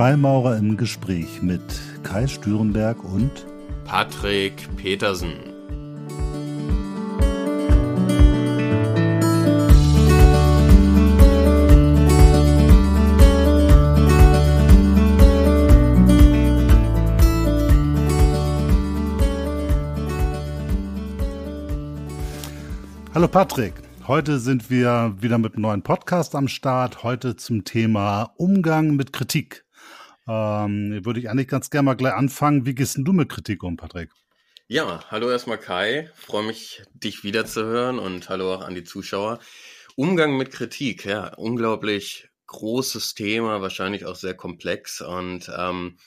Freimaurer im Gespräch mit Kai Stürenberg und Patrick Petersen. Hallo Patrick. Heute sind wir wieder mit einem neuen Podcast am Start. Heute zum Thema Umgang mit Kritik. Ähm, würde ich eigentlich ganz gerne mal gleich anfangen. Wie gehst denn du mit Kritik um, Patrick? Ja, hallo erstmal Kai. Freue mich, dich wiederzuhören und hallo auch an die Zuschauer. Umgang mit Kritik, ja, unglaublich großes Thema, wahrscheinlich auch sehr komplex. Und ähm,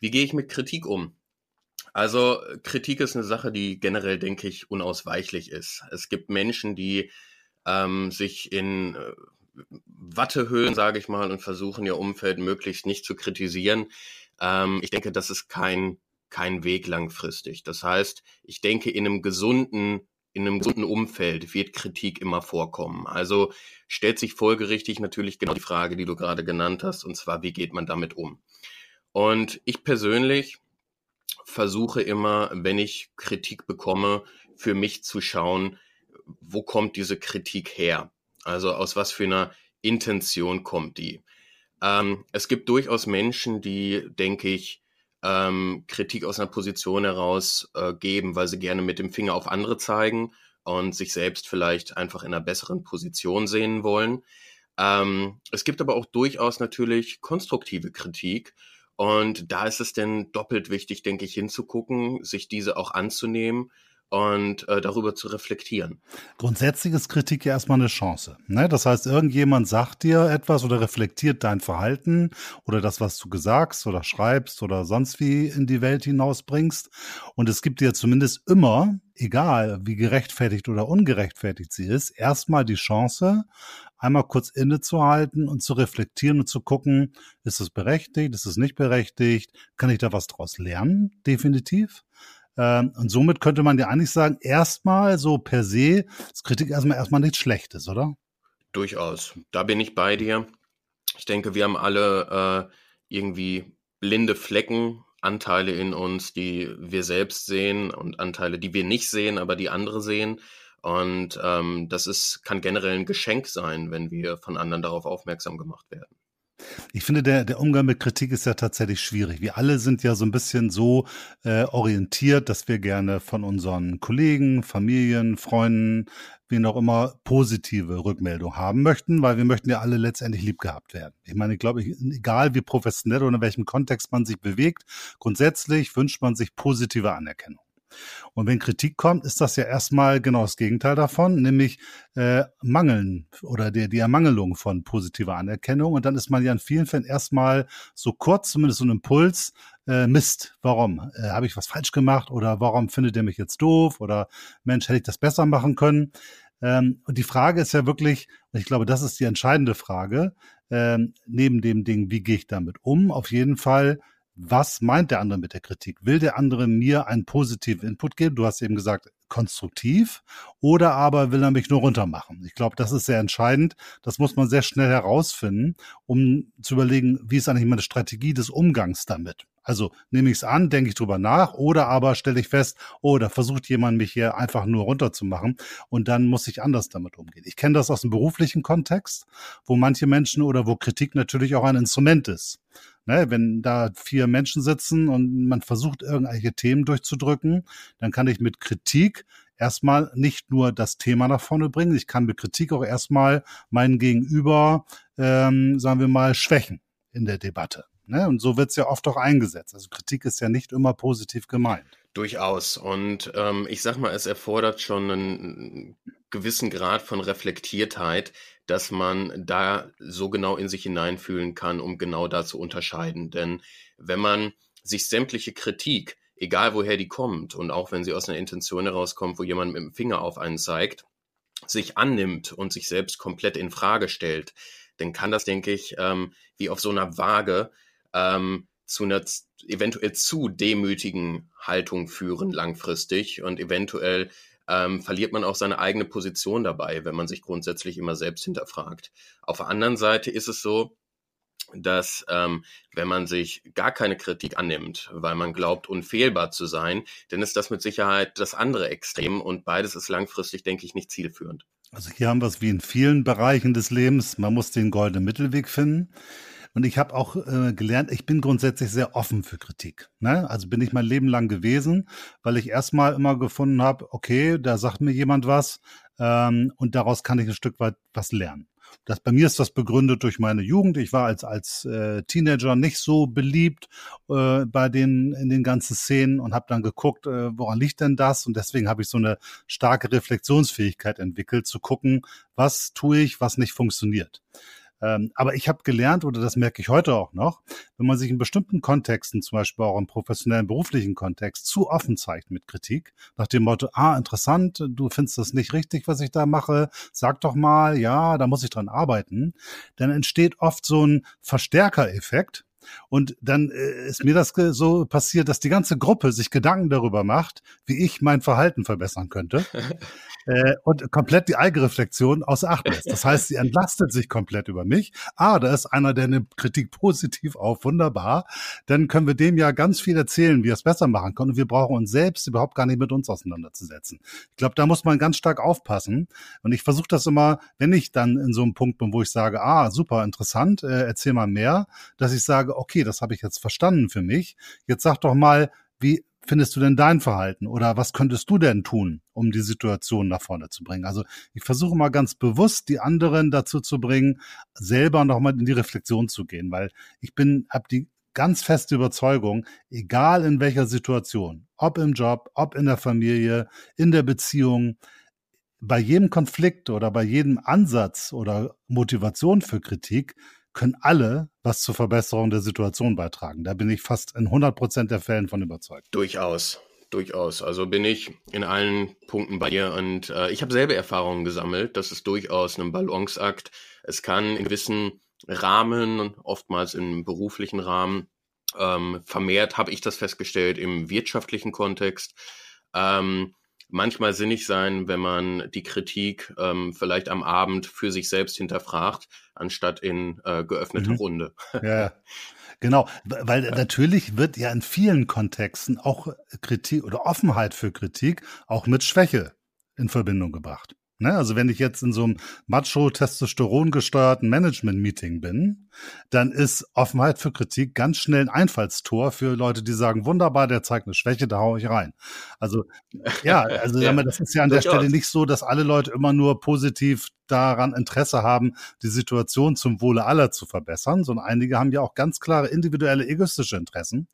wie gehe ich mit Kritik um? Also Kritik ist eine Sache, die generell, denke ich, unausweichlich ist. Es gibt Menschen, die ähm, sich in äh, Wattehöhlen, sage ich mal, und versuchen ihr Umfeld möglichst nicht zu kritisieren. Ähm, ich denke, das ist kein, kein Weg langfristig. Das heißt, ich denke, in einem gesunden in einem gesunden Umfeld wird Kritik immer vorkommen. Also stellt sich folgerichtig natürlich genau die Frage, die du gerade genannt hast, und zwar, wie geht man damit um? Und ich persönlich versuche immer, wenn ich Kritik bekomme, für mich zu schauen, wo kommt diese Kritik her? Also aus was für einer Intention kommt die? Ähm, es gibt durchaus Menschen, die, denke ich, ähm, Kritik aus einer Position heraus äh, geben, weil sie gerne mit dem Finger auf andere zeigen und sich selbst vielleicht einfach in einer besseren Position sehen wollen. Ähm, es gibt aber auch durchaus natürlich konstruktive Kritik. Und da ist es denn doppelt wichtig, denke ich, hinzugucken, sich diese auch anzunehmen und äh, darüber zu reflektieren. Grundsätzlich ist Kritik ja erstmal eine Chance. Ne? Das heißt, irgendjemand sagt dir etwas oder reflektiert dein Verhalten oder das, was du gesagt oder schreibst oder sonst wie in die Welt hinausbringst. Und es gibt dir zumindest immer, egal wie gerechtfertigt oder ungerechtfertigt sie ist, erstmal die Chance, einmal kurz innezuhalten und zu reflektieren und zu gucken, ist es berechtigt, ist es nicht berechtigt, kann ich da was draus lernen? Definitiv. Ähm, und somit könnte man ja eigentlich sagen, erstmal so per se ist Kritik erstmal erstmal nichts Schlechtes, oder? Durchaus. Da bin ich bei dir. Ich denke, wir haben alle äh, irgendwie blinde Flecken, Anteile in uns, die wir selbst sehen und Anteile, die wir nicht sehen, aber die andere sehen. Und ähm, das ist, kann generell ein Geschenk sein, wenn wir von anderen darauf aufmerksam gemacht werden. Ich finde, der, der Umgang mit Kritik ist ja tatsächlich schwierig. Wir alle sind ja so ein bisschen so äh, orientiert, dass wir gerne von unseren Kollegen, Familien, Freunden, wen auch immer, positive Rückmeldung haben möchten, weil wir möchten ja alle letztendlich lieb gehabt werden. Ich meine, ich glaube, egal wie professionell oder in welchem Kontext man sich bewegt, grundsätzlich wünscht man sich positive Anerkennung. Und wenn Kritik kommt, ist das ja erstmal genau das Gegenteil davon, nämlich äh, Mangeln oder die, die Ermangelung von positiver Anerkennung. Und dann ist man ja in vielen Fällen erstmal so kurz, zumindest so ein Impuls, äh, Mist, warum? Äh, Habe ich was falsch gemacht oder warum findet ihr mich jetzt doof oder Mensch, hätte ich das besser machen können? Ähm, und die Frage ist ja wirklich, und ich glaube, das ist die entscheidende Frage, ähm, neben dem Ding, wie gehe ich damit um? Auf jeden Fall, was meint der andere mit der Kritik? Will der andere mir einen positiven Input geben? Du hast eben gesagt, konstruktiv oder aber will er mich nur runtermachen? Ich glaube, das ist sehr entscheidend. Das muss man sehr schnell herausfinden, um zu überlegen, wie ist eigentlich meine Strategie des Umgangs damit? Also nehme ich es an, denke ich drüber nach oder aber stelle ich fest, oh, da versucht jemand mich hier einfach nur runterzumachen und dann muss ich anders damit umgehen. Ich kenne das aus dem beruflichen Kontext, wo manche Menschen oder wo Kritik natürlich auch ein Instrument ist. Ne, wenn da vier Menschen sitzen und man versucht, irgendwelche Themen durchzudrücken, dann kann ich mit Kritik erstmal nicht nur das Thema nach vorne bringen, ich kann mit Kritik auch erstmal meinen Gegenüber, ähm, sagen wir mal, schwächen in der Debatte. Ne? Und so wird es ja oft auch eingesetzt. Also Kritik ist ja nicht immer positiv gemeint. Durchaus. Und ähm, ich sag mal, es erfordert schon einen gewissen Grad von Reflektiertheit, dass man da so genau in sich hineinfühlen kann, um genau da zu unterscheiden. Denn wenn man sich sämtliche Kritik, egal woher die kommt, und auch wenn sie aus einer Intention herauskommt, wo jemand mit dem Finger auf einen zeigt, sich annimmt und sich selbst komplett in Frage stellt, dann kann das, denke ich, ähm, wie auf so einer Waage ähm, zu einer eventuell zu demütigen Haltung führen langfristig und eventuell ähm, verliert man auch seine eigene Position dabei, wenn man sich grundsätzlich immer selbst hinterfragt. Auf der anderen Seite ist es so, dass ähm, wenn man sich gar keine Kritik annimmt, weil man glaubt, unfehlbar zu sein, dann ist das mit Sicherheit das andere Extrem und beides ist langfristig, denke ich, nicht zielführend. Also hier haben wir es wie in vielen Bereichen des Lebens, man muss den goldenen Mittelweg finden. Und ich habe auch äh, gelernt, ich bin grundsätzlich sehr offen für Kritik. Ne? Also bin ich mein Leben lang gewesen, weil ich erstmal immer gefunden habe, okay, da sagt mir jemand was ähm, und daraus kann ich ein Stück weit was lernen. Das, bei mir ist das begründet durch meine Jugend. Ich war als, als äh, Teenager nicht so beliebt äh, bei den, in den ganzen Szenen und habe dann geguckt, äh, woran liegt denn das? Und deswegen habe ich so eine starke Reflexionsfähigkeit entwickelt, zu gucken, was tue ich, was nicht funktioniert. Ähm, aber ich habe gelernt, oder das merke ich heute auch noch, wenn man sich in bestimmten Kontexten, zum Beispiel auch im professionellen beruflichen Kontext, zu offen zeigt mit Kritik, nach dem Motto, ah, interessant, du findest das nicht richtig, was ich da mache, sag doch mal, ja, da muss ich dran arbeiten, dann entsteht oft so ein Verstärkereffekt, und dann äh, ist mir das so passiert, dass die ganze Gruppe sich Gedanken darüber macht, wie ich mein Verhalten verbessern könnte. äh, und komplett die Eigenreflexion außer Acht lässt. Das heißt, sie entlastet sich komplett über mich. Ah, da ist einer, der nimmt Kritik positiv auf, wunderbar. Dann können wir dem ja ganz viel erzählen, wie er es besser machen kann. Und wir brauchen uns selbst überhaupt gar nicht mit uns auseinanderzusetzen. Ich glaube, da muss man ganz stark aufpassen. Und ich versuche das immer, wenn ich dann in so einem Punkt bin, wo ich sage, ah, super interessant, äh, erzähl mal mehr, dass ich sage, okay, das habe ich jetzt verstanden für mich. Jetzt sag doch mal, wie findest du denn dein Verhalten oder was könntest du denn tun, um die Situation nach vorne zu bringen? Also ich versuche mal ganz bewusst, die anderen dazu zu bringen, selber nochmal in die Reflexion zu gehen, weil ich bin, habe die ganz feste Überzeugung, egal in welcher Situation, ob im Job, ob in der Familie, in der Beziehung, bei jedem Konflikt oder bei jedem Ansatz oder Motivation für Kritik können alle was zur Verbesserung der Situation beitragen. Da bin ich fast in 100 Prozent der Fällen von überzeugt. Durchaus. Durchaus. Also bin ich in allen Punkten bei dir und äh, ich habe selber Erfahrungen gesammelt. Das ist durchaus ein Balanceakt. Es kann in gewissen Rahmen, oftmals im beruflichen Rahmen, ähm, vermehrt habe ich das festgestellt im wirtschaftlichen Kontext. Ähm, manchmal sinnig sein, wenn man die Kritik ähm, vielleicht am Abend für sich selbst hinterfragt, anstatt in äh, geöffneter mhm. Runde. Ja, genau, weil ja. natürlich wird ja in vielen Kontexten auch Kritik oder Offenheit für Kritik auch mit Schwäche in Verbindung gebracht. Ne? Also wenn ich jetzt in so einem macho-testosteron gesteuerten Management-Meeting bin, dann ist Offenheit für Kritik ganz schnell ein Einfallstor für Leute, die sagen, wunderbar, der zeigt eine Schwäche, da hau ich rein. Also ja, also ja, das ist ja an der Stelle nicht so, dass alle Leute immer nur positiv daran Interesse haben, die Situation zum Wohle aller zu verbessern, sondern einige haben ja auch ganz klare individuelle egoistische Interessen.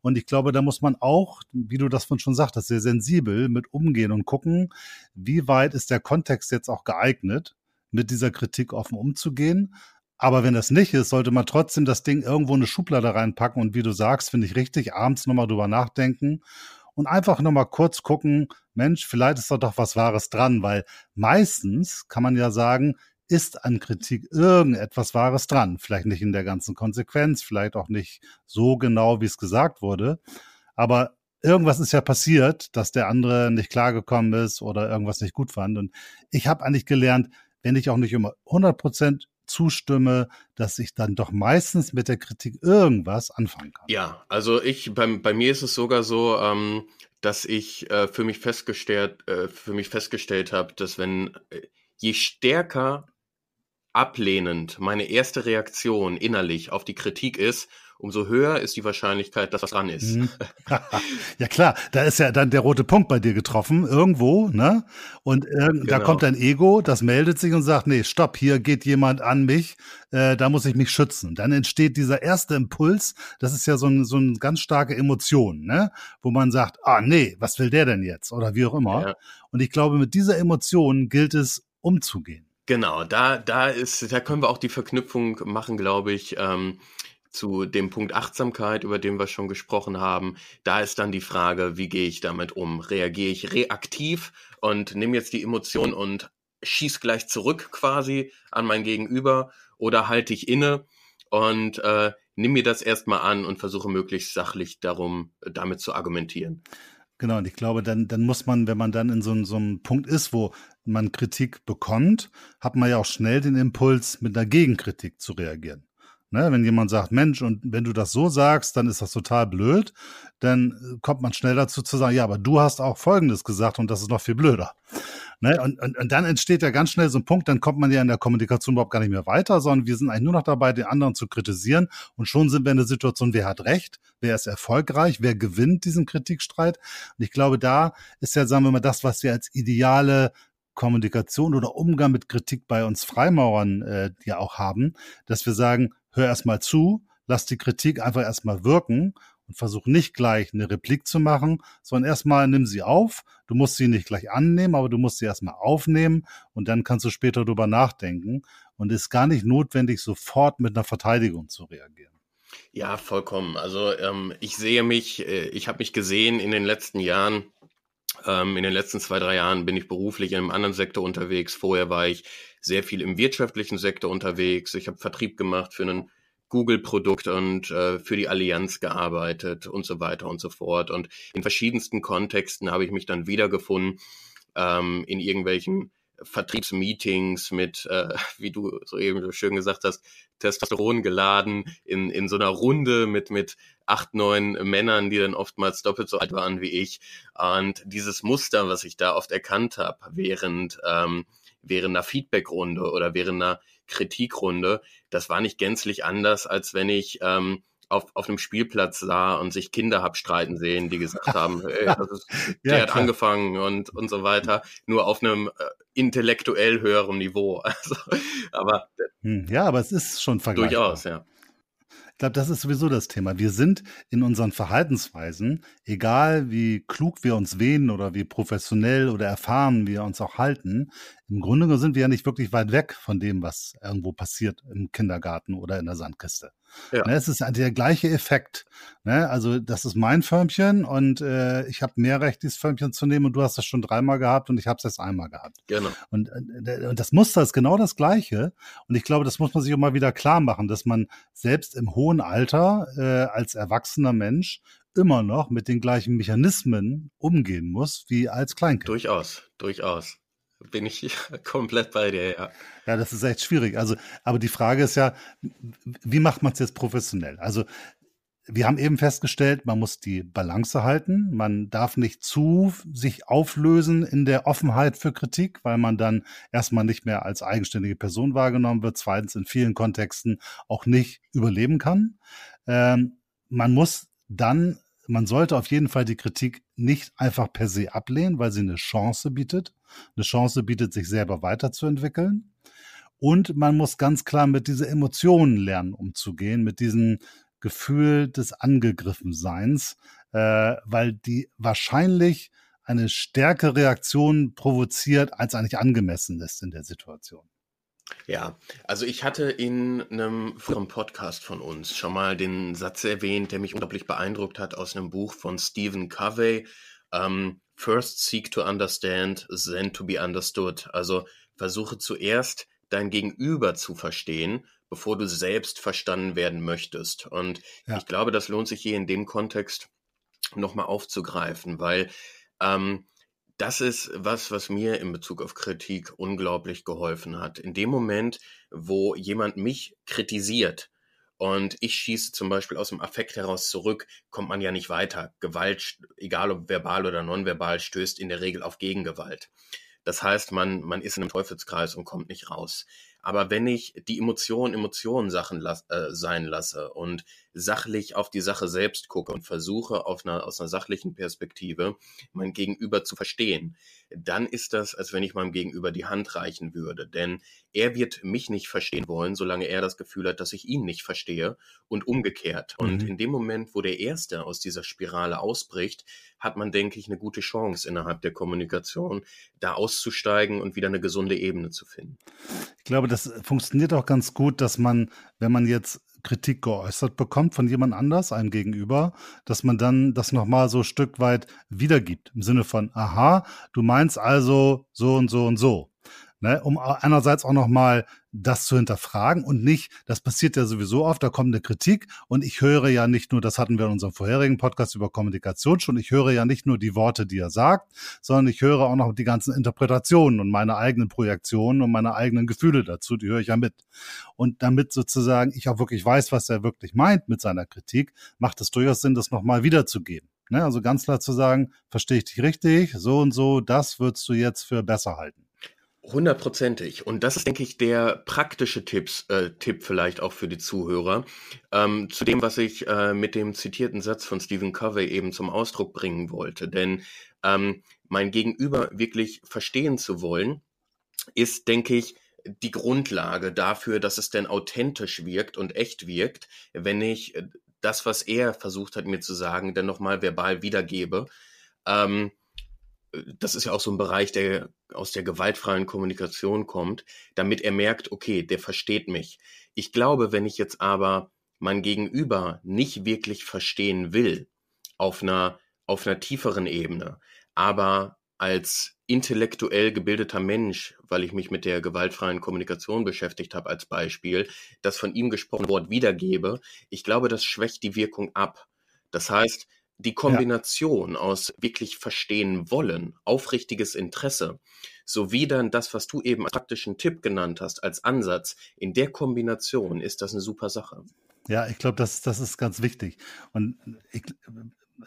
Und ich glaube, da muss man auch, wie du das von schon sagtest, sehr sensibel mit umgehen und gucken, wie weit ist der Kontext jetzt auch geeignet, mit dieser Kritik offen umzugehen. Aber wenn das nicht ist, sollte man trotzdem das Ding irgendwo in eine Schublade reinpacken und wie du sagst, finde ich richtig, abends nochmal drüber nachdenken und einfach nochmal kurz gucken, Mensch, vielleicht ist da doch was Wahres dran, weil meistens kann man ja sagen, ist an Kritik irgendetwas Wahres dran. Vielleicht nicht in der ganzen Konsequenz, vielleicht auch nicht so genau, wie es gesagt wurde. Aber irgendwas ist ja passiert, dass der andere nicht klargekommen ist oder irgendwas nicht gut fand. Und ich habe eigentlich gelernt, wenn ich auch nicht immer 100 Prozent zustimme, dass ich dann doch meistens mit der Kritik irgendwas anfangen kann. Ja, also ich, bei, bei mir ist es sogar so, ähm, dass ich äh, für mich festgestellt, äh, festgestellt habe, dass wenn äh, je stärker ablehnend meine erste Reaktion innerlich auf die Kritik ist, umso höher ist die Wahrscheinlichkeit, dass was dran ist. Mhm. ja klar, da ist ja dann der rote Punkt bei dir getroffen, irgendwo, ne? Und äh, genau. da kommt dein Ego, das meldet sich und sagt, nee, stopp, hier geht jemand an mich, äh, da muss ich mich schützen. Dann entsteht dieser erste Impuls, das ist ja so, ein, so eine ganz starke Emotion, ne? Wo man sagt, ah nee, was will der denn jetzt? Oder wie auch immer. Ja. Und ich glaube, mit dieser Emotion gilt es umzugehen. Genau, da, da ist, da können wir auch die Verknüpfung machen, glaube ich, ähm, zu dem Punkt Achtsamkeit, über den wir schon gesprochen haben. Da ist dann die Frage, wie gehe ich damit um? Reagiere ich reaktiv und nehme jetzt die Emotion und schieß gleich zurück quasi an mein Gegenüber oder halte ich inne und äh, nimm mir das erstmal an und versuche möglichst sachlich darum, damit zu argumentieren. Genau, und ich glaube, dann, dann muss man, wenn man dann in so, so einem Punkt ist, wo man Kritik bekommt, hat man ja auch schnell den Impuls, mit einer Gegenkritik zu reagieren. Ne, wenn jemand sagt, Mensch, und wenn du das so sagst, dann ist das total blöd, dann äh, kommt man schnell dazu zu sagen, ja, aber du hast auch Folgendes gesagt und das ist noch viel blöder. Ne? Und, und, und dann entsteht ja ganz schnell so ein Punkt, dann kommt man ja in der Kommunikation überhaupt gar nicht mehr weiter, sondern wir sind eigentlich nur noch dabei, den anderen zu kritisieren. Und schon sind wir in der Situation, wer hat recht, wer ist erfolgreich, wer gewinnt diesen Kritikstreit. Und ich glaube, da ist ja, sagen wir mal, das, was wir als ideale Kommunikation oder Umgang mit Kritik bei uns Freimaurern äh, ja auch haben, dass wir sagen, hör erstmal zu, lass die Kritik einfach erstmal wirken und versuch nicht gleich eine Replik zu machen, sondern erstmal nimm sie auf. Du musst sie nicht gleich annehmen, aber du musst sie erstmal aufnehmen und dann kannst du später drüber nachdenken und ist gar nicht notwendig, sofort mit einer Verteidigung zu reagieren. Ja, vollkommen. Also ähm, ich sehe mich, äh, ich habe mich gesehen in den letzten Jahren, ähm, in den letzten zwei, drei Jahren bin ich beruflich in einem anderen Sektor unterwegs. Vorher war ich sehr viel im wirtschaftlichen Sektor unterwegs. Ich habe Vertrieb gemacht für einen Google-Produkt und äh, für die Allianz gearbeitet und so weiter und so fort. Und in verschiedensten Kontexten habe ich mich dann wiedergefunden ähm, in irgendwelchen Vertriebsmeetings mit, äh, wie du so eben so schön gesagt hast, Testosteron geladen, in, in so einer Runde mit, mit acht, neun Männern, die dann oftmals doppelt so alt waren wie ich. Und dieses Muster, was ich da oft erkannt habe, während, ähm, während einer Feedbackrunde oder während einer Kritikrunde, das war nicht gänzlich anders, als wenn ich ähm, auf, auf einem Spielplatz sah und sich Kinder hab streiten sehen, die gesagt haben, ey, ist, der ja, hat angefangen und, und so weiter, nur auf einem äh, intellektuell höheren Niveau. Also, aber hm, ja, aber es ist schon vergleichbar. Durchaus, ja. Ich glaube, das ist sowieso das Thema. Wir sind in unseren Verhaltensweisen, egal wie klug wir uns wähnen oder wie professionell oder erfahren wir uns auch halten, im Grunde sind wir ja nicht wirklich weit weg von dem, was irgendwo passiert im Kindergarten oder in der Sandkiste. Ja. Ne, es ist der gleiche Effekt. Ne? Also das ist mein Förmchen und äh, ich habe mehr Recht, dieses Förmchen zu nehmen und du hast das schon dreimal gehabt und ich habe es erst einmal gehabt. Genau. Und, äh, und das Muster ist genau das gleiche. Und ich glaube, das muss man sich auch mal wieder klar machen, dass man selbst im hohen Alter äh, als erwachsener Mensch immer noch mit den gleichen Mechanismen umgehen muss wie als Kleinkind. Durchaus, durchaus bin ich komplett bei dir, ja. Ja, das ist echt schwierig. Also, aber die Frage ist ja, wie macht man es jetzt professionell? Also, wir haben eben festgestellt, man muss die Balance halten. Man darf nicht zu sich auflösen in der Offenheit für Kritik, weil man dann erstmal nicht mehr als eigenständige Person wahrgenommen wird. Zweitens in vielen Kontexten auch nicht überleben kann. Ähm, man muss dann man sollte auf jeden Fall die Kritik nicht einfach per se ablehnen, weil sie eine Chance bietet. Eine Chance bietet, sich selber weiterzuentwickeln. Und man muss ganz klar mit diesen Emotionen lernen, umzugehen, mit diesem Gefühl des Angegriffenseins, äh, weil die wahrscheinlich eine stärkere Reaktion provoziert, als eigentlich angemessen ist in der Situation. Ja, also ich hatte in einem früheren Podcast von uns schon mal den Satz erwähnt, der mich unglaublich beeindruckt hat aus einem Buch von Stephen Covey. Um, First seek to understand, then to be understood. Also versuche zuerst dein Gegenüber zu verstehen, bevor du selbst verstanden werden möchtest. Und ja. ich glaube, das lohnt sich hier in dem Kontext nochmal aufzugreifen, weil ähm, das ist was, was mir in Bezug auf Kritik unglaublich geholfen hat. In dem Moment, wo jemand mich kritisiert und ich schieße zum Beispiel aus dem Affekt heraus zurück, kommt man ja nicht weiter. Gewalt, egal ob verbal oder nonverbal, stößt in der Regel auf Gegengewalt. Das heißt, man, man ist in einem Teufelskreis und kommt nicht raus. Aber wenn ich die Emotionen Emotionen Sachen las äh, sein lasse und sachlich auf die Sache selbst gucke und versuche auf einer, aus einer sachlichen Perspektive mein Gegenüber zu verstehen, dann ist das, als wenn ich meinem Gegenüber die Hand reichen würde. Denn er wird mich nicht verstehen wollen, solange er das Gefühl hat, dass ich ihn nicht verstehe und umgekehrt. Mhm. Und in dem Moment, wo der Erste aus dieser Spirale ausbricht, hat man, denke ich, eine gute Chance innerhalb der Kommunikation, da auszusteigen und wieder eine gesunde Ebene zu finden. Ich glaube, das funktioniert auch ganz gut, dass man, wenn man jetzt Kritik geäußert bekommt von jemand anders, einem gegenüber, dass man dann das nochmal so Stück weit wiedergibt. Im Sinne von, aha, du meinst also so und so und so. Ne, um einerseits auch nochmal das zu hinterfragen und nicht, das passiert ja sowieso oft, da kommt eine Kritik und ich höre ja nicht nur, das hatten wir in unserem vorherigen Podcast über Kommunikation schon, ich höre ja nicht nur die Worte, die er sagt, sondern ich höre auch noch die ganzen Interpretationen und meine eigenen Projektionen und meine eigenen Gefühle dazu, die höre ich ja mit. Und damit sozusagen ich auch wirklich weiß, was er wirklich meint mit seiner Kritik, macht es durchaus Sinn, das nochmal wiederzugeben. Ne? Also ganz klar zu sagen, verstehe ich dich richtig, so und so, das würdest du jetzt für besser halten. Hundertprozentig. Und das ist, denke ich, der praktische Tipps, äh, Tipp vielleicht auch für die Zuhörer. Ähm, zu dem, was ich äh, mit dem zitierten Satz von Stephen Covey eben zum Ausdruck bringen wollte. Denn ähm, mein Gegenüber wirklich verstehen zu wollen, ist, denke ich, die Grundlage dafür, dass es denn authentisch wirkt und echt wirkt, wenn ich äh, das, was er versucht hat mir zu sagen, dann nochmal verbal wiedergebe. Ähm, das ist ja auch so ein Bereich, der aus der gewaltfreien Kommunikation kommt, damit er merkt, okay, der versteht mich. Ich glaube, wenn ich jetzt aber mein Gegenüber nicht wirklich verstehen will, auf einer, auf einer tieferen Ebene, aber als intellektuell gebildeter Mensch, weil ich mich mit der gewaltfreien Kommunikation beschäftigt habe als Beispiel, das von ihm gesprochene Wort wiedergebe, ich glaube, das schwächt die Wirkung ab. Das heißt, die Kombination ja. aus wirklich verstehen wollen, aufrichtiges Interesse, sowie dann das, was du eben als praktischen Tipp genannt hast, als Ansatz, in der Kombination ist das eine super Sache. Ja, ich glaube, das, das ist ganz wichtig. Und ich,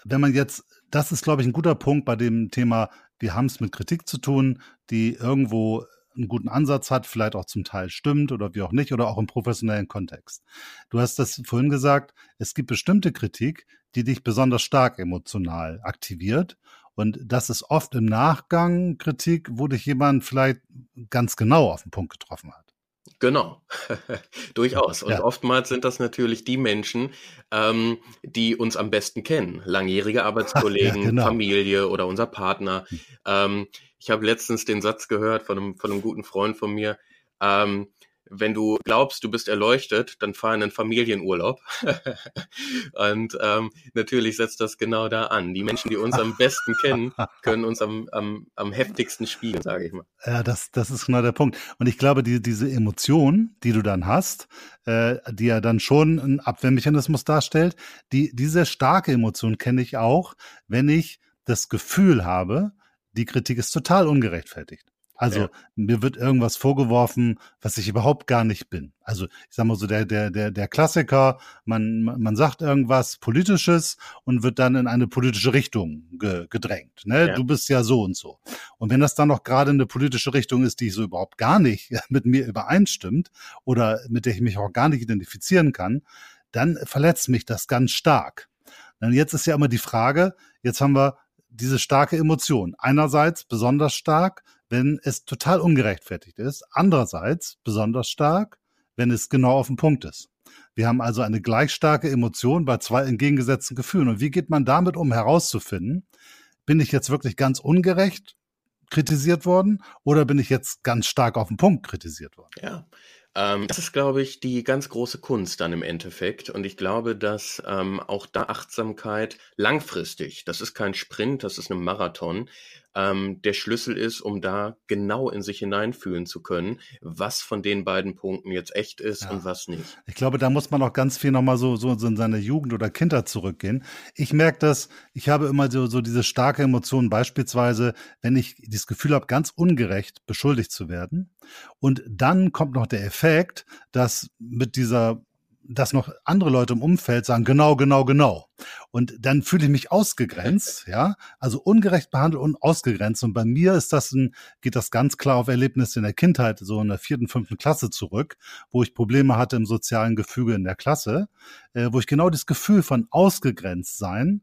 wenn man jetzt, das ist, glaube ich, ein guter Punkt bei dem Thema, wir haben es mit Kritik zu tun, die irgendwo einen guten Ansatz hat, vielleicht auch zum Teil stimmt oder wie auch nicht, oder auch im professionellen Kontext. Du hast das vorhin gesagt, es gibt bestimmte Kritik, die dich besonders stark emotional aktiviert. Und das ist oft im Nachgang Kritik, wo dich jemand vielleicht ganz genau auf den Punkt getroffen hat. Genau, durchaus. Und ja. oftmals sind das natürlich die Menschen, ähm, die uns am besten kennen. Langjährige Arbeitskollegen, ja, genau. Familie oder unser Partner. Hm. Ähm, ich habe letztens den Satz gehört von einem, von einem guten Freund von mir. Ähm, wenn du glaubst, du bist erleuchtet, dann fahr in einen Familienurlaub. und ähm, natürlich setzt das genau da an. Die Menschen, die uns am besten kennen, können uns am, am, am heftigsten spiegeln, sage ich mal. Ja, das, das ist genau der Punkt. Und ich glaube, die, diese Emotion, die du dann hast, äh, die ja dann schon ein Abwehrmechanismus darstellt, die, diese starke Emotion kenne ich auch, wenn ich das Gefühl habe, die Kritik ist total ungerechtfertigt. Also ja. mir wird irgendwas vorgeworfen, was ich überhaupt gar nicht bin. Also ich sag mal so der der der der Klassiker, man man sagt irgendwas politisches und wird dann in eine politische Richtung ge, gedrängt, ne? Ja. Du bist ja so und so. Und wenn das dann noch gerade eine politische Richtung ist, die so überhaupt gar nicht mit mir übereinstimmt oder mit der ich mich auch gar nicht identifizieren kann, dann verletzt mich das ganz stark. Und jetzt ist ja immer die Frage, jetzt haben wir diese starke Emotion. Einerseits besonders stark, wenn es total ungerechtfertigt ist. Andererseits besonders stark, wenn es genau auf den Punkt ist. Wir haben also eine gleich starke Emotion bei zwei entgegengesetzten Gefühlen. Und wie geht man damit um herauszufinden, bin ich jetzt wirklich ganz ungerecht kritisiert worden oder bin ich jetzt ganz stark auf den Punkt kritisiert worden? Ja, ähm, das ist, glaube ich, die ganz große Kunst dann im Endeffekt. Und ich glaube, dass ähm, auch da Achtsamkeit langfristig, das ist kein Sprint, das ist ein Marathon, ähm, der Schlüssel ist, um da genau in sich hineinfühlen zu können, was von den beiden Punkten jetzt echt ist ja. und was nicht. Ich glaube, da muss man auch ganz viel nochmal so, so in seine Jugend oder Kindheit zurückgehen. Ich merke das, ich habe immer so, so diese starke Emotion, beispielsweise, wenn ich das Gefühl habe, ganz ungerecht beschuldigt zu werden. Und dann kommt noch der Effekt, dass mit dieser dass noch andere Leute im Umfeld sagen, genau, genau, genau. Und dann fühle ich mich ausgegrenzt, ja, also ungerecht behandelt und ausgegrenzt. Und bei mir ist das ein, geht das ganz klar auf Erlebnisse in der Kindheit, so in der vierten, fünften Klasse zurück, wo ich Probleme hatte im sozialen Gefüge in der Klasse, äh, wo ich genau das Gefühl von ausgegrenzt sein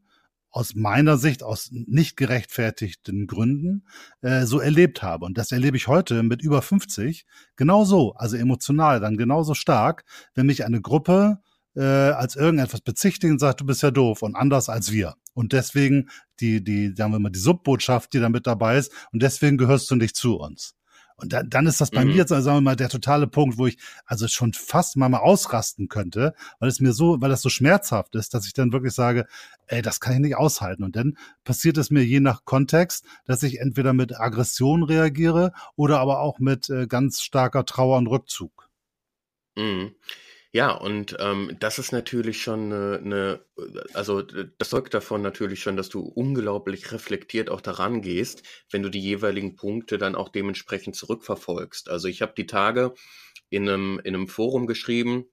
aus meiner Sicht, aus nicht gerechtfertigten Gründen, äh, so erlebt habe. Und das erlebe ich heute mit über 50 genauso, also emotional dann genauso stark, wenn mich eine Gruppe äh, als irgendetwas bezichtigt und sagt, du bist ja doof und anders als wir. Und deswegen die, die, sagen wir mal, die Subbotschaft, die da mit dabei ist, und deswegen gehörst du nicht zu uns. Und dann, dann ist das bei mhm. mir jetzt, also sagen wir mal, der totale Punkt, wo ich also schon fast mal mal ausrasten könnte, weil es mir so, weil das so schmerzhaft ist, dass ich dann wirklich sage, ey, das kann ich nicht aushalten. Und dann passiert es mir je nach Kontext, dass ich entweder mit Aggression reagiere oder aber auch mit äh, ganz starker Trauer und Rückzug. Mhm. Ja, und ähm, das ist natürlich schon eine, eine, also das zeugt davon natürlich schon, dass du unglaublich reflektiert auch daran gehst, wenn du die jeweiligen Punkte dann auch dementsprechend zurückverfolgst. Also ich habe die Tage in einem, in einem Forum geschrieben,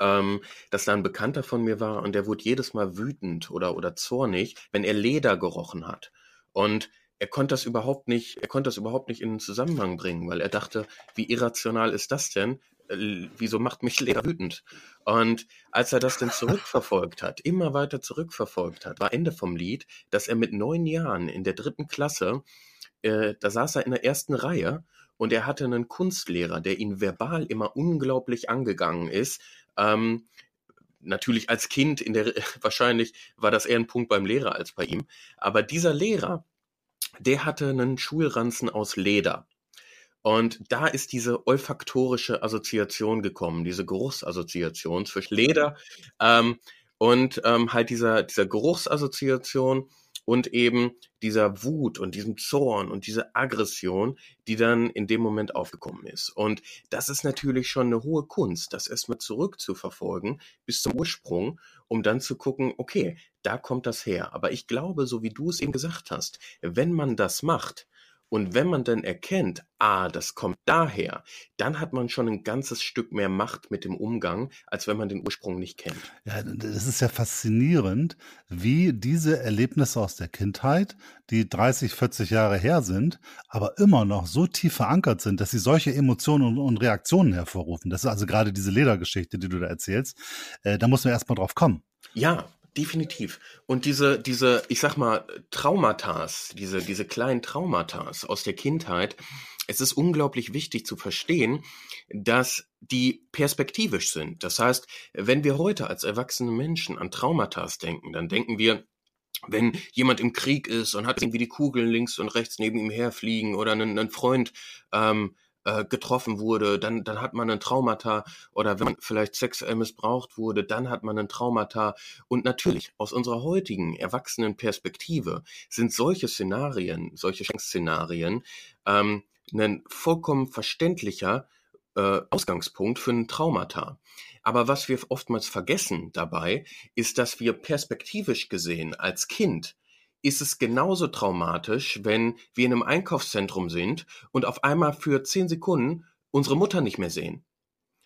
ähm, dass da ein Bekannter von mir war und der wurde jedes Mal wütend oder, oder zornig, wenn er Leder gerochen hat. Und er konnte das überhaupt nicht, er konnte das überhaupt nicht in den Zusammenhang bringen, weil er dachte, wie irrational ist das denn? Äh, wieso macht mich Leder wütend? Und als er das dann zurückverfolgt hat, immer weiter zurückverfolgt hat, war Ende vom Lied, dass er mit neun Jahren in der dritten Klasse, äh, da saß er in der ersten Reihe und er hatte einen Kunstlehrer, der ihn verbal immer unglaublich angegangen ist. Ähm, natürlich als Kind in der wahrscheinlich war das eher ein Punkt beim Lehrer als bei ihm, aber dieser Lehrer, der hatte einen Schulranzen aus Leder. Und da ist diese olfaktorische Assoziation gekommen, diese Geruchsassoziation zwischen Leder ähm, und ähm, halt dieser, dieser Geruchsassoziation und eben dieser Wut und diesem Zorn und diese Aggression, die dann in dem Moment aufgekommen ist. Und das ist natürlich schon eine hohe Kunst, das erstmal zurückzuverfolgen bis zum Ursprung, um dann zu gucken, okay, da kommt das her. Aber ich glaube, so wie du es eben gesagt hast, wenn man das macht, und wenn man dann erkennt, ah, das kommt daher, dann hat man schon ein ganzes Stück mehr Macht mit dem Umgang, als wenn man den Ursprung nicht kennt. Ja, das ist ja faszinierend, wie diese Erlebnisse aus der Kindheit, die 30, 40 Jahre her sind, aber immer noch so tief verankert sind, dass sie solche Emotionen und, Reaktionen hervorrufen. Das ist also gerade diese Ledergeschichte, die du da erzählst. Äh, da muss man erstmal drauf kommen. Ja, Definitiv. Und diese, diese, ich sag mal, Traumatas, diese, diese kleinen Traumatas aus der Kindheit, es ist unglaublich wichtig zu verstehen, dass die perspektivisch sind. Das heißt, wenn wir heute als erwachsene Menschen an Traumatas denken, dann denken wir, wenn jemand im Krieg ist und hat irgendwie die Kugeln links und rechts neben ihm herfliegen oder einen, einen Freund ähm, äh, getroffen wurde, dann, dann hat man ein Traumata oder wenn man vielleicht sexuell missbraucht wurde, dann hat man ein Traumata. Und natürlich, aus unserer heutigen erwachsenen Perspektive sind solche Szenarien, solche Szenarien, ähm, ein vollkommen verständlicher äh, Ausgangspunkt für ein Traumata. Aber was wir oftmals vergessen dabei, ist, dass wir perspektivisch gesehen als Kind ist es genauso traumatisch, wenn wir in einem Einkaufszentrum sind und auf einmal für zehn Sekunden unsere Mutter nicht mehr sehen.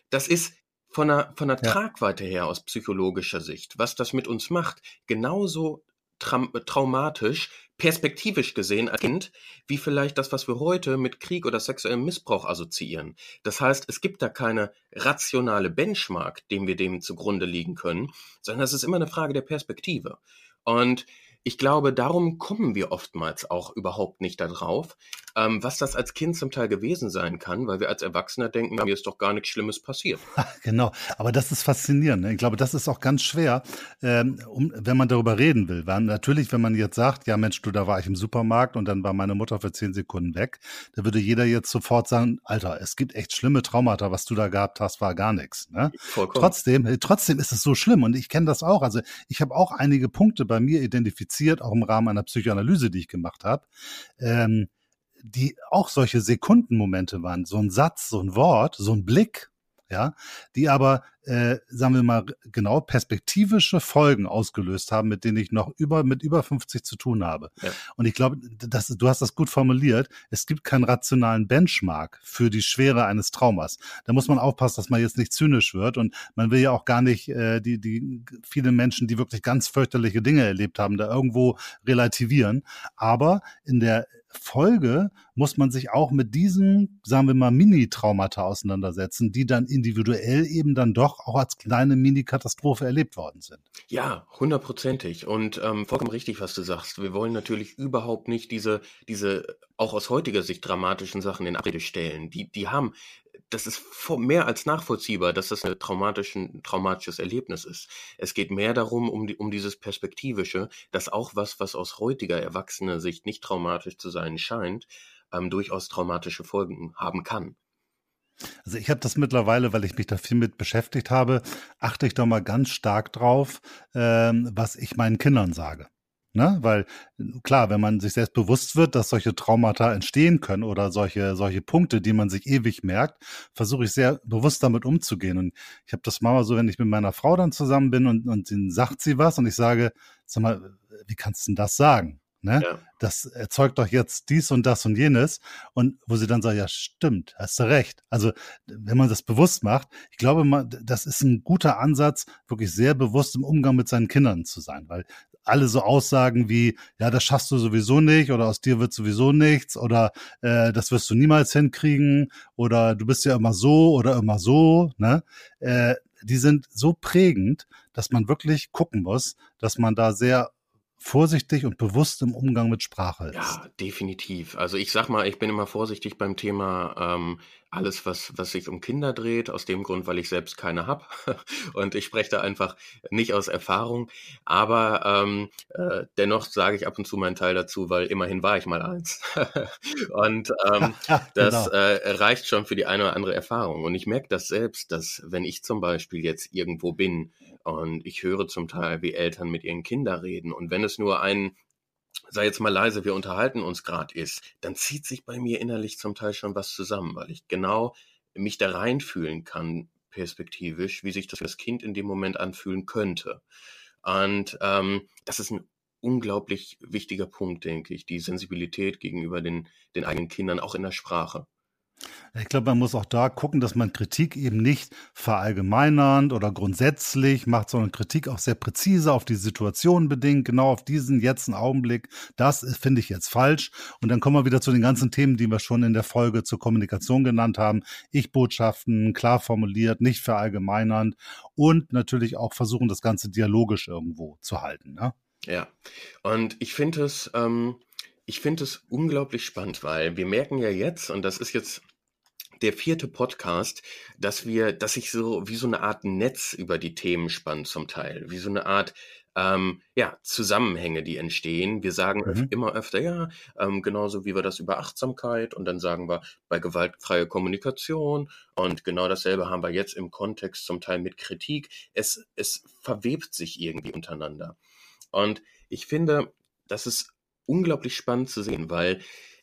Das ist von der, von der ja. Tragweite her aus psychologischer Sicht, was das mit uns macht, genauso tra traumatisch, perspektivisch gesehen als Kind, wie vielleicht das, was wir heute mit Krieg oder sexuellem Missbrauch assoziieren. Das heißt, es gibt da keine rationale Benchmark, dem wir dem zugrunde liegen können, sondern es ist immer eine Frage der Perspektive. Und ich glaube, darum kommen wir oftmals auch überhaupt nicht darauf, ähm, was das als Kind zum Teil gewesen sein kann, weil wir als Erwachsener denken, mir ist doch gar nichts Schlimmes passiert. genau, aber das ist faszinierend. Ne? Ich glaube, das ist auch ganz schwer, ähm, um, wenn man darüber reden will. Weil natürlich, wenn man jetzt sagt, ja Mensch, du, da war ich im Supermarkt und dann war meine Mutter für zehn Sekunden weg, da würde jeder jetzt sofort sagen, Alter, es gibt echt schlimme Traumata, was du da gehabt hast, war gar nichts. Ne? Trotzdem, äh, trotzdem ist es so schlimm und ich kenne das auch. Also ich habe auch einige Punkte bei mir identifiziert, identifiziert, auch im Rahmen einer Psychoanalyse, die ich gemacht habe, ähm, die auch solche Sekundenmomente waren. So ein Satz, so ein Wort, so ein Blick, ja, die aber, äh, sagen wir mal, genau perspektivische Folgen ausgelöst haben, mit denen ich noch über, mit über 50 zu tun habe. Ja. Und ich glaube, das, du hast das gut formuliert. Es gibt keinen rationalen Benchmark für die Schwere eines Traumas. Da muss man aufpassen, dass man jetzt nicht zynisch wird. Und man will ja auch gar nicht äh, die, die viele Menschen, die wirklich ganz fürchterliche Dinge erlebt haben, da irgendwo relativieren. Aber in der Folge muss man sich auch mit diesen, sagen wir mal, Mini-Traumata auseinandersetzen, die dann individuell eben dann doch auch als kleine Mini-Katastrophe erlebt worden sind. Ja, hundertprozentig. Und ähm, vollkommen richtig, was du sagst. Wir wollen natürlich überhaupt nicht diese, diese auch aus heutiger Sicht dramatischen Sachen in Abrede stellen. Die, die haben das ist mehr als nachvollziehbar, dass das ein traumatisches Erlebnis ist. Es geht mehr darum, um, die, um dieses Perspektivische, dass auch was, was aus heutiger erwachsener Sicht nicht traumatisch zu sein scheint, ähm, durchaus traumatische Folgen haben kann. Also ich habe das mittlerweile, weil ich mich da viel mit beschäftigt habe, achte ich doch mal ganz stark drauf, ähm, was ich meinen Kindern sage. Ne? Weil klar, wenn man sich selbst bewusst wird, dass solche Traumata entstehen können oder solche solche Punkte, die man sich ewig merkt, versuche ich sehr bewusst damit umzugehen. Und ich habe das mal so, wenn ich mit meiner Frau dann zusammen bin und und dann sagt sie was und ich sage, sag mal, wie kannst du denn das sagen? Ne? Ja. Das erzeugt doch jetzt dies und das und jenes. Und wo sie dann sagt, ja, stimmt, hast du recht. Also, wenn man das bewusst macht, ich glaube, man, das ist ein guter Ansatz, wirklich sehr bewusst im Umgang mit seinen Kindern zu sein, weil alle so Aussagen wie, ja, das schaffst du sowieso nicht oder aus dir wird sowieso nichts oder äh, das wirst du niemals hinkriegen oder du bist ja immer so oder immer so, ne? Äh, die sind so prägend, dass man wirklich gucken muss, dass man da sehr vorsichtig und bewusst im Umgang mit Sprache ist. Ja, definitiv. Also ich sag mal, ich bin immer vorsichtig beim Thema ähm, alles, was, was sich um Kinder dreht, aus dem Grund, weil ich selbst keine habe. Und ich spreche da einfach nicht aus Erfahrung. Aber ähm, äh, dennoch sage ich ab und zu meinen Teil dazu, weil immerhin war ich mal eins. und ähm, ja, das genau. äh, reicht schon für die eine oder andere Erfahrung. Und ich merke das selbst, dass wenn ich zum Beispiel jetzt irgendwo bin und ich höre zum Teil, wie Eltern mit ihren Kindern reden. Und wenn es nur ein, sei jetzt mal leise, wir unterhalten uns gerade ist, dann zieht sich bei mir innerlich zum Teil schon was zusammen, weil ich genau mich da reinfühlen kann, perspektivisch, wie sich das für das Kind in dem Moment anfühlen könnte. Und ähm, das ist ein unglaublich wichtiger Punkt, denke ich, die Sensibilität gegenüber den, den eigenen Kindern, auch in der Sprache. Ich glaube, man muss auch da gucken, dass man Kritik eben nicht verallgemeinernd oder grundsätzlich macht, sondern Kritik auch sehr präzise auf die Situation bedingt, genau auf diesen jetzt einen Augenblick. Das finde ich jetzt falsch. Und dann kommen wir wieder zu den ganzen Themen, die wir schon in der Folge zur Kommunikation genannt haben. Ich-Botschaften, klar formuliert, nicht verallgemeinernd und natürlich auch versuchen, das Ganze dialogisch irgendwo zu halten. Ne? Ja, und ich finde es, ähm, ich finde es unglaublich spannend, weil wir merken ja jetzt, und das ist jetzt der vierte Podcast, dass wir, dass sich so wie so eine Art Netz über die Themen spannt zum Teil, wie so eine Art ähm, ja, Zusammenhänge, die entstehen. Wir sagen mhm. immer öfter, ja, ähm, genauso wie wir das über Achtsamkeit und dann sagen wir bei gewaltfreie Kommunikation und genau dasselbe haben wir jetzt im Kontext zum Teil mit Kritik. Es, es verwebt sich irgendwie untereinander. Und ich finde, das ist unglaublich spannend zu sehen, weil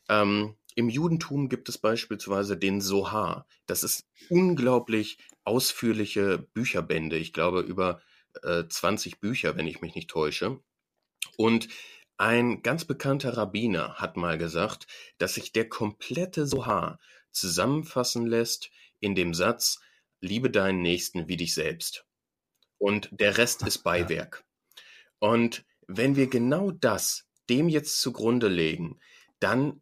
ähm, im Judentum gibt es beispielsweise den Sohar. Das ist unglaublich ausführliche Bücherbände. Ich glaube über äh, 20 Bücher, wenn ich mich nicht täusche. Und ein ganz bekannter Rabbiner hat mal gesagt, dass sich der komplette Sohar zusammenfassen lässt in dem Satz, liebe deinen Nächsten wie dich selbst. Und der Rest ist Beiwerk. Und wenn wir genau das dem jetzt zugrunde legen, dann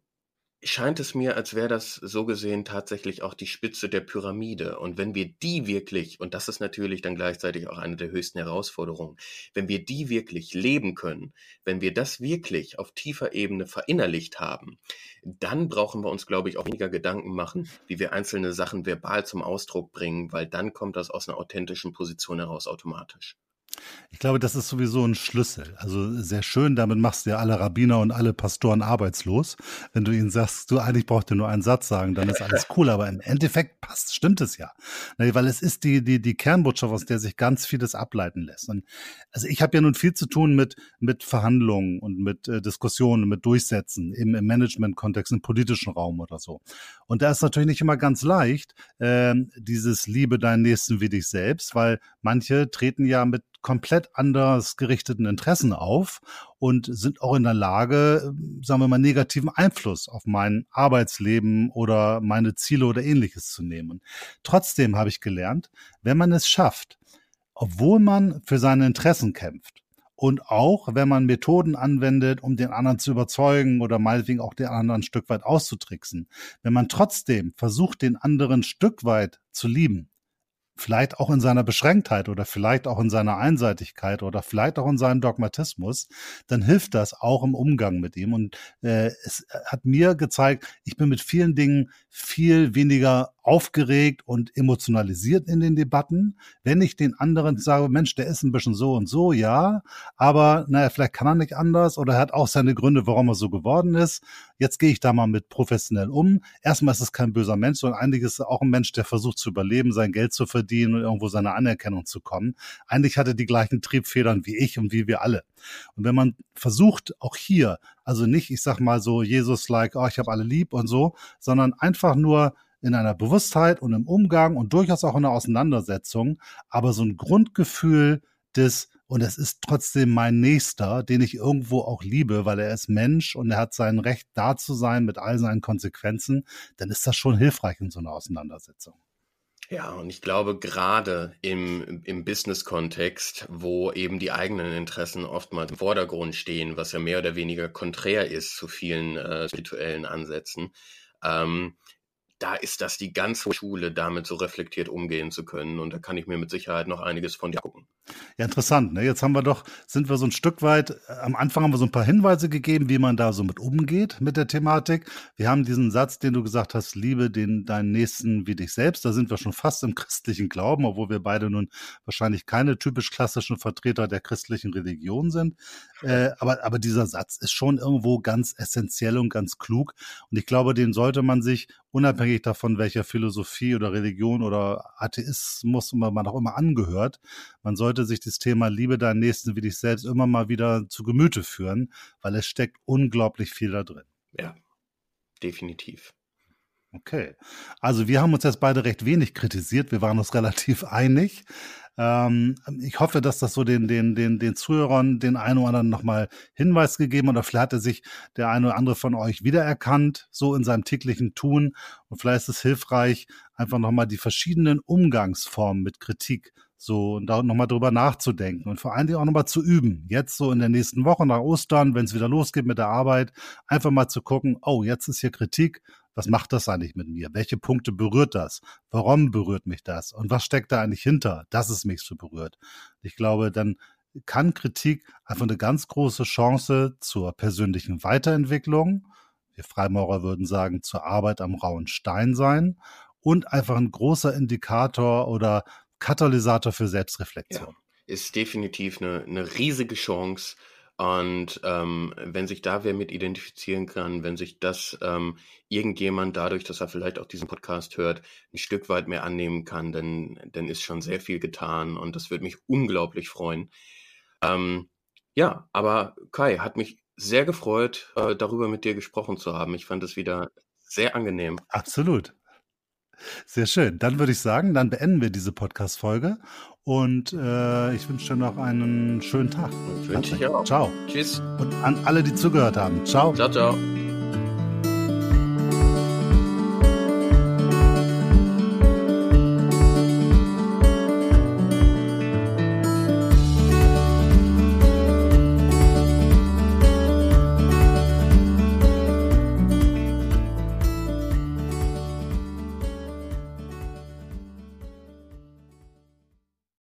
scheint es mir, als wäre das so gesehen tatsächlich auch die Spitze der Pyramide. Und wenn wir die wirklich, und das ist natürlich dann gleichzeitig auch eine der höchsten Herausforderungen, wenn wir die wirklich leben können, wenn wir das wirklich auf tiefer Ebene verinnerlicht haben, dann brauchen wir uns, glaube ich, auch weniger Gedanken machen, wie wir einzelne Sachen verbal zum Ausdruck bringen, weil dann kommt das aus einer authentischen Position heraus automatisch. Ich glaube, das ist sowieso ein Schlüssel. Also sehr schön, damit machst du ja alle Rabbiner und alle Pastoren arbeitslos. Wenn du ihnen sagst, du eigentlich brauchst du nur einen Satz sagen, dann ist alles cool. Aber im Endeffekt passt, stimmt es ja. Weil es ist die, die, die Kernbotschaft, aus der sich ganz vieles ableiten lässt. Und also ich habe ja nun viel zu tun mit, mit Verhandlungen und mit äh, Diskussionen, mit Durchsetzen im, im Management-Kontext, im politischen Raum oder so. Und da ist natürlich nicht immer ganz leicht, äh, dieses Liebe deinen Nächsten wie dich selbst, weil manche treten ja mit komplett anders gerichteten Interessen auf und sind auch in der Lage, sagen wir mal, negativen Einfluss auf mein Arbeitsleben oder meine Ziele oder ähnliches zu nehmen. Trotzdem habe ich gelernt, wenn man es schafft, obwohl man für seine Interessen kämpft, und auch wenn man Methoden anwendet, um den anderen zu überzeugen oder meinetwegen auch den anderen ein Stück weit auszutricksen, wenn man trotzdem versucht, den anderen ein Stück weit zu lieben, vielleicht auch in seiner Beschränktheit oder vielleicht auch in seiner Einseitigkeit oder vielleicht auch in seinem Dogmatismus, dann hilft das auch im Umgang mit ihm. Und äh, es hat mir gezeigt, ich bin mit vielen Dingen viel weniger aufgeregt und emotionalisiert in den Debatten. Wenn ich den anderen sage, Mensch, der ist ein bisschen so und so, ja, aber naja, vielleicht kann er nicht anders oder er hat auch seine Gründe, warum er so geworden ist, jetzt gehe ich da mal mit professionell um. Erstmal ist es kein böser Mensch, sondern eigentlich ist es auch ein Mensch, der versucht zu überleben, sein Geld zu verdienen und irgendwo seine Anerkennung zu kommen. Eigentlich hat er die gleichen Triebfedern wie ich und wie wir alle. Und wenn man versucht, auch hier, also nicht, ich sag mal so, Jesus-like, oh, ich habe alle lieb und so, sondern einfach nur in einer Bewusstheit und im Umgang und durchaus auch in der Auseinandersetzung, aber so ein Grundgefühl des, und es ist trotzdem mein Nächster, den ich irgendwo auch liebe, weil er ist Mensch und er hat sein Recht da zu sein mit all seinen Konsequenzen, dann ist das schon hilfreich in so einer Auseinandersetzung. Ja, und ich glaube, gerade im, im Business-Kontext, wo eben die eigenen Interessen oftmals im Vordergrund stehen, was ja mehr oder weniger konträr ist zu vielen äh, spirituellen Ansätzen, ähm, da ist das die ganze Schule, damit so reflektiert umgehen zu können. Und da kann ich mir mit Sicherheit noch einiges von dir gucken. Ja, interessant. Ne? Jetzt haben wir doch, sind wir so ein Stück weit, äh, am Anfang haben wir so ein paar Hinweise gegeben, wie man da so mit umgeht mit der Thematik. Wir haben diesen Satz, den du gesagt hast, liebe den deinen Nächsten wie dich selbst. Da sind wir schon fast im christlichen Glauben, obwohl wir beide nun wahrscheinlich keine typisch klassischen Vertreter der christlichen Religion sind. Äh, aber, aber dieser Satz ist schon irgendwo ganz essentiell und ganz klug. Und ich glaube, den sollte man sich unabhängig davon, welcher Philosophie oder Religion oder Atheismus man auch immer angehört, man sollte sich das Thema Liebe deinen Nächsten wie dich selbst immer mal wieder zu Gemüte führen, weil es steckt unglaublich viel da drin. Ja, definitiv. Okay. Also wir haben uns jetzt beide recht wenig kritisiert. Wir waren uns relativ einig. Ähm, ich hoffe, dass das so den, den, den, den Zuhörern den einen oder anderen nochmal Hinweis gegeben hat, oder vielleicht hatte sich der eine oder andere von euch wiedererkannt, so in seinem täglichen Tun. Und vielleicht ist es hilfreich, einfach nochmal die verschiedenen Umgangsformen mit Kritik so und da nochmal drüber nachzudenken und vor allen Dingen auch nochmal zu üben. Jetzt so in der nächsten Woche nach Ostern, wenn es wieder losgeht mit der Arbeit, einfach mal zu gucken, oh, jetzt ist hier Kritik, was macht das eigentlich mit mir? Welche Punkte berührt das? Warum berührt mich das? Und was steckt da eigentlich hinter, dass es mich so berührt? Ich glaube, dann kann Kritik einfach eine ganz große Chance zur persönlichen Weiterentwicklung, wir Freimaurer würden sagen, zur Arbeit am rauen Stein sein und einfach ein großer Indikator oder Katalysator für Selbstreflexion. Ja, ist definitiv eine, eine riesige Chance, und ähm, wenn sich da wer mit identifizieren kann, wenn sich das ähm, irgendjemand dadurch, dass er vielleicht auch diesen Podcast hört, ein Stück weit mehr annehmen kann, dann, dann ist schon sehr viel getan und das würde mich unglaublich freuen. Ähm, ja, aber Kai, hat mich sehr gefreut, äh, darüber mit dir gesprochen zu haben. Ich fand es wieder sehr angenehm. Absolut. Sehr schön. Dann würde ich sagen, dann beenden wir diese Podcast-Folge und äh, ich wünsche dir noch einen schönen Tag. Wünsche ich auch. Ciao. Tschüss. Und an alle, die zugehört haben. Ciao. Ciao, ciao.